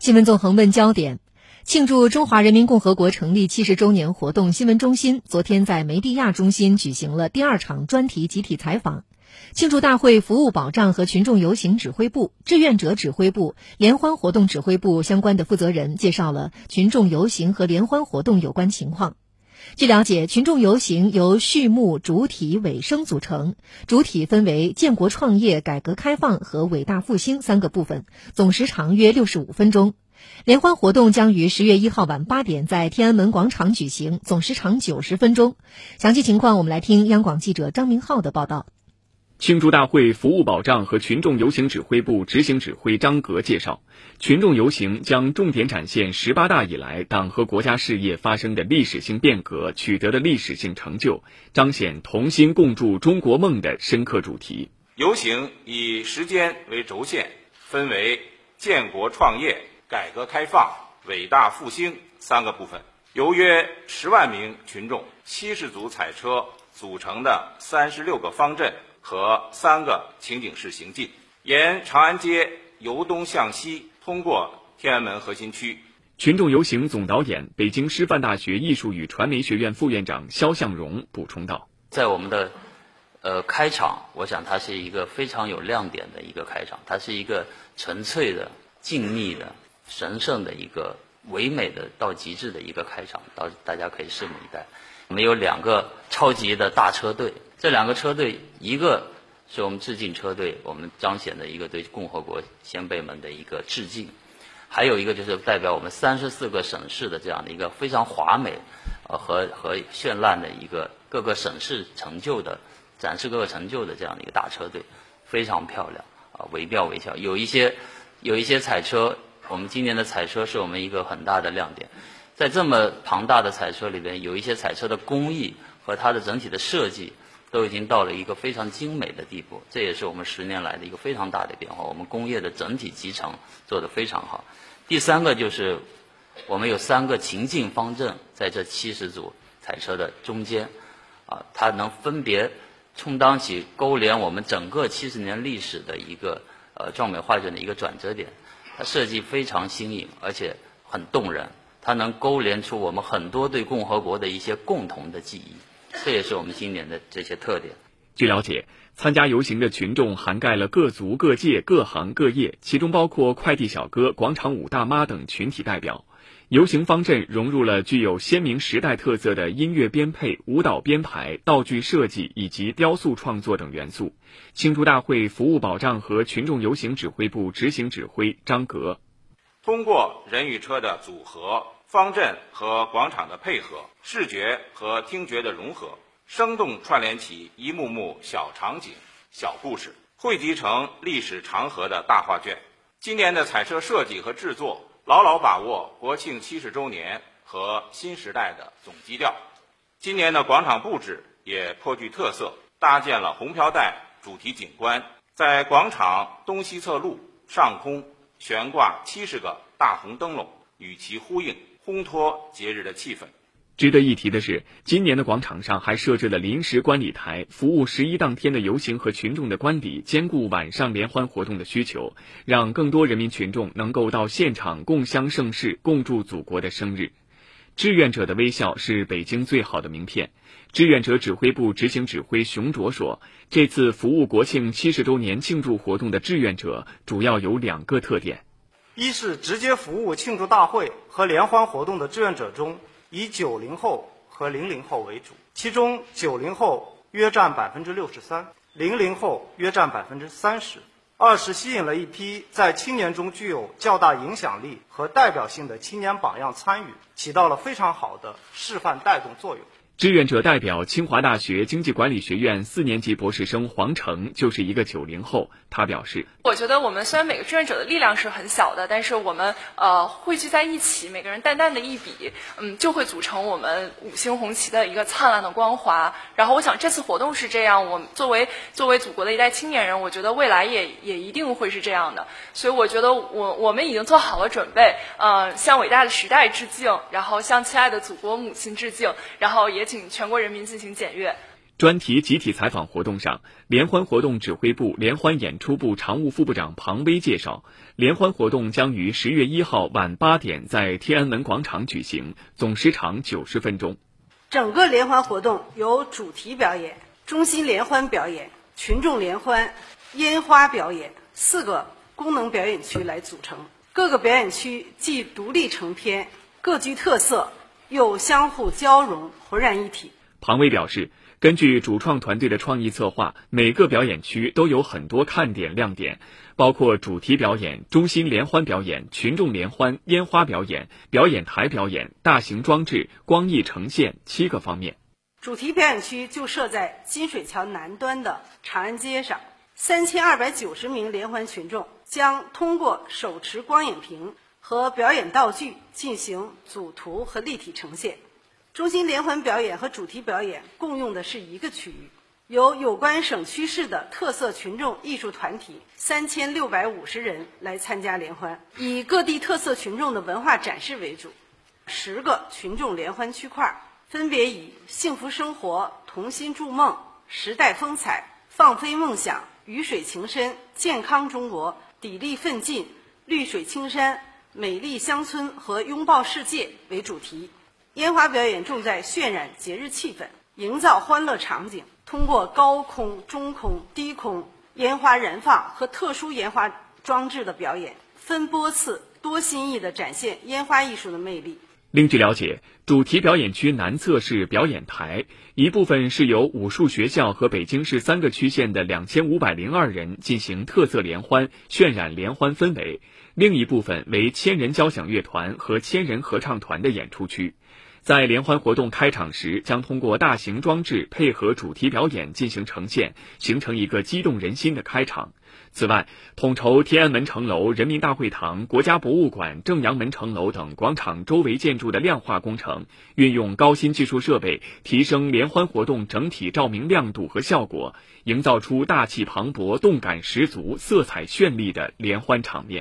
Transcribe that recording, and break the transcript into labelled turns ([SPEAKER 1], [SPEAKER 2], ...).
[SPEAKER 1] 新闻纵横问焦点：庆祝中华人民共和国成立七十周年活动新闻中心昨天在梅地亚中心举行了第二场专题集体采访。庆祝大会服务保障和群众游行指挥部、志愿者指挥部、联欢活动指挥部相关的负责人介绍了群众游行和联欢活动有关情况。据了解，群众游行由序幕、主体、尾声组成。主体分为建国创业、改革开放和伟大复兴三个部分，总时长约六十五分钟。联欢活动将于十月一号晚八点在天安门广场举行，总时长九十分钟。详细情况，我们来听央广记者张明浩的报道。
[SPEAKER 2] 庆祝大会服务保障和群众游行指挥部执行指挥张格介绍，群众游行将重点展现十八大以来党和国家事业发生的历史性变革、取得的历史性成就，彰显同心共筑中国梦的深刻主题。
[SPEAKER 3] 游行以时间为轴线，分为建国创业、改革开放、伟大复兴三个部分，由约十万名群众、七十组彩车组成的三十六个方阵。和三个情景式行进，沿长安街由东向西，通过天安门核心区。
[SPEAKER 2] 群众游行总导演、北京师范大学艺术与传媒学院副院长肖向荣补充道：“
[SPEAKER 4] 在我们的呃开场，我想它是一个非常有亮点的一个开场，它是一个纯粹的、静谧的、神圣的一个唯美的到极致的一个开场，到大家可以拭目以待。我们有两个超级的大车队。”这两个车队，一个是我们致敬车队，我们彰显的一个对共和国先辈们的一个致敬；还有一个就是代表我们三十四个省市的这样的一个非常华美，呃和和绚烂的一个各个省市成就的展示各个成就的这样的一个大车队，非常漂亮啊，惟妙惟肖。有一些有一些彩车，我们今年的彩车是我们一个很大的亮点。在这么庞大的彩车里边，有一些彩车的工艺和它的整体的设计。都已经到了一个非常精美的地步，这也是我们十年来的一个非常大的变化。我们工业的整体集成做得非常好。第三个就是，我们有三个情境方阵在这七十组彩车的中间，啊，它能分别充当起勾连我们整个七十年历史的一个呃壮美画卷的一个转折点。设计非常新颖，而且很动人。它能勾连出我们很多对共和国的一些共同的记忆。这也是我们今年的这些特点。
[SPEAKER 2] 据了解，参加游行的群众涵盖了各族各界各行各业，其中包括快递小哥、广场舞大妈等群体代表。游行方阵融入了具有鲜明时代特色的音乐编配、舞蹈编排、道具设计以及雕塑创作等元素。庆祝大会服务保障和群众游行指挥部执行指挥张格，
[SPEAKER 3] 通过人与车的组合。方阵和广场的配合，视觉和听觉的融合，生动串联起一幕幕小场景、小故事，汇集成历史长河的大画卷。今年的彩车设计和制作，牢牢把握国庆七十周年和新时代的总基调。今年的广场布置也颇具特色，搭建了红飘带主题景观，在广场东西侧路上空悬挂七十个大红灯笼，与其呼应。烘托节日的气氛。
[SPEAKER 2] 值得一提的是，今年的广场上还设置了临时观礼台，服务十一当天的游行和群众的观礼，兼顾晚上联欢活动的需求，让更多人民群众能够到现场共襄盛世，共祝祖国的生日。志愿者的微笑是北京最好的名片。志愿者指挥部执行指挥熊卓说：“这次服务国庆七十周年庆祝活动的志愿者主要有两个特点。”
[SPEAKER 5] 一是直接服务庆祝大会和联欢活动的志愿者中，以九零后和零零后为主，其中九零后约占百分之六十三，零零后约占百分之三十。二是吸引了一批在青年中具有较大影响力和代表性的青年榜样参与，起到了非常好的示范带动作用。
[SPEAKER 2] 志愿者代表清华大学经济管理学院四年级博士生黄成就是一个九零后。他表示：“
[SPEAKER 6] 我觉得我们虽然每个志愿者的力量是很小的，但是我们呃汇聚在一起，每个人淡淡的一笔，嗯，就会组成我们五星红旗的一个灿烂的光华。然后我想这次活动是这样，我作为作为祖国的一代青年人，我觉得未来也也一定会是这样的。所以我觉得我我们已经做好了准备，呃，向伟大的时代致敬，然后向亲爱的祖国母亲致敬，然后也。”请全国人民进行检阅。
[SPEAKER 2] 专题集体采访活动上，联欢活动指挥部联欢演出部常务副部长庞威介绍，联欢活动将于十月一号晚八点在天安门广场举行，总时长九十分钟。
[SPEAKER 7] 整个联欢活动由主题表演、中心联欢表演、群众联欢、烟花表演四个功能表演区来组成。各个表演区既独立成篇，各具特色，又相互交融，浑然一体。
[SPEAKER 2] 庞威表示。根据主创团队的创意策划，每个表演区都有很多看点亮点，包括主题表演、中心联欢表演、群众联欢、烟花表演、表演台表演、大型装置、光艺呈现七个方面。
[SPEAKER 7] 主题表演区就设在金水桥南端的长安街上，三千二百九十名联欢群众将通过手持光影屏和表演道具进行组图和立体呈现。中心联欢表演和主题表演共用的是一个区域，由有关省区市的特色群众艺术团体三千六百五十人来参加联欢，以各地特色群众的文化展示为主。十个群众联欢区块分别以“幸福生活”“同心筑梦”“时代风采”“放飞梦想”“鱼水情深”“健康中国”“砥砺奋进”“绿水青山”“美丽乡村”和“拥抱世界”为主题。烟花表演重在渲染节日气氛，营造欢乐场景。通过高空、中空、低空烟花燃放和特殊烟花装置的表演，分波次、多新意地展现烟花艺术的魅力。
[SPEAKER 2] 另据了解，主题表演区南侧是表演台，一部分是由武术学校和北京市三个区县的两千五百零二人进行特色联欢，渲染联欢氛围；另一部分为千人交响乐团和千人合唱团的演出区。在联欢活动开场时，将通过大型装置配合主题表演进行呈现，形成一个激动人心的开场。此外，统筹天安门城楼、人民大会堂、国家博物馆、正阳门城楼等广场周围建筑的亮化工程，运用高新技术设备，提升联欢活动整体照明亮度和效果，营造出大气磅礴、动感十足、色彩绚丽的联欢场面。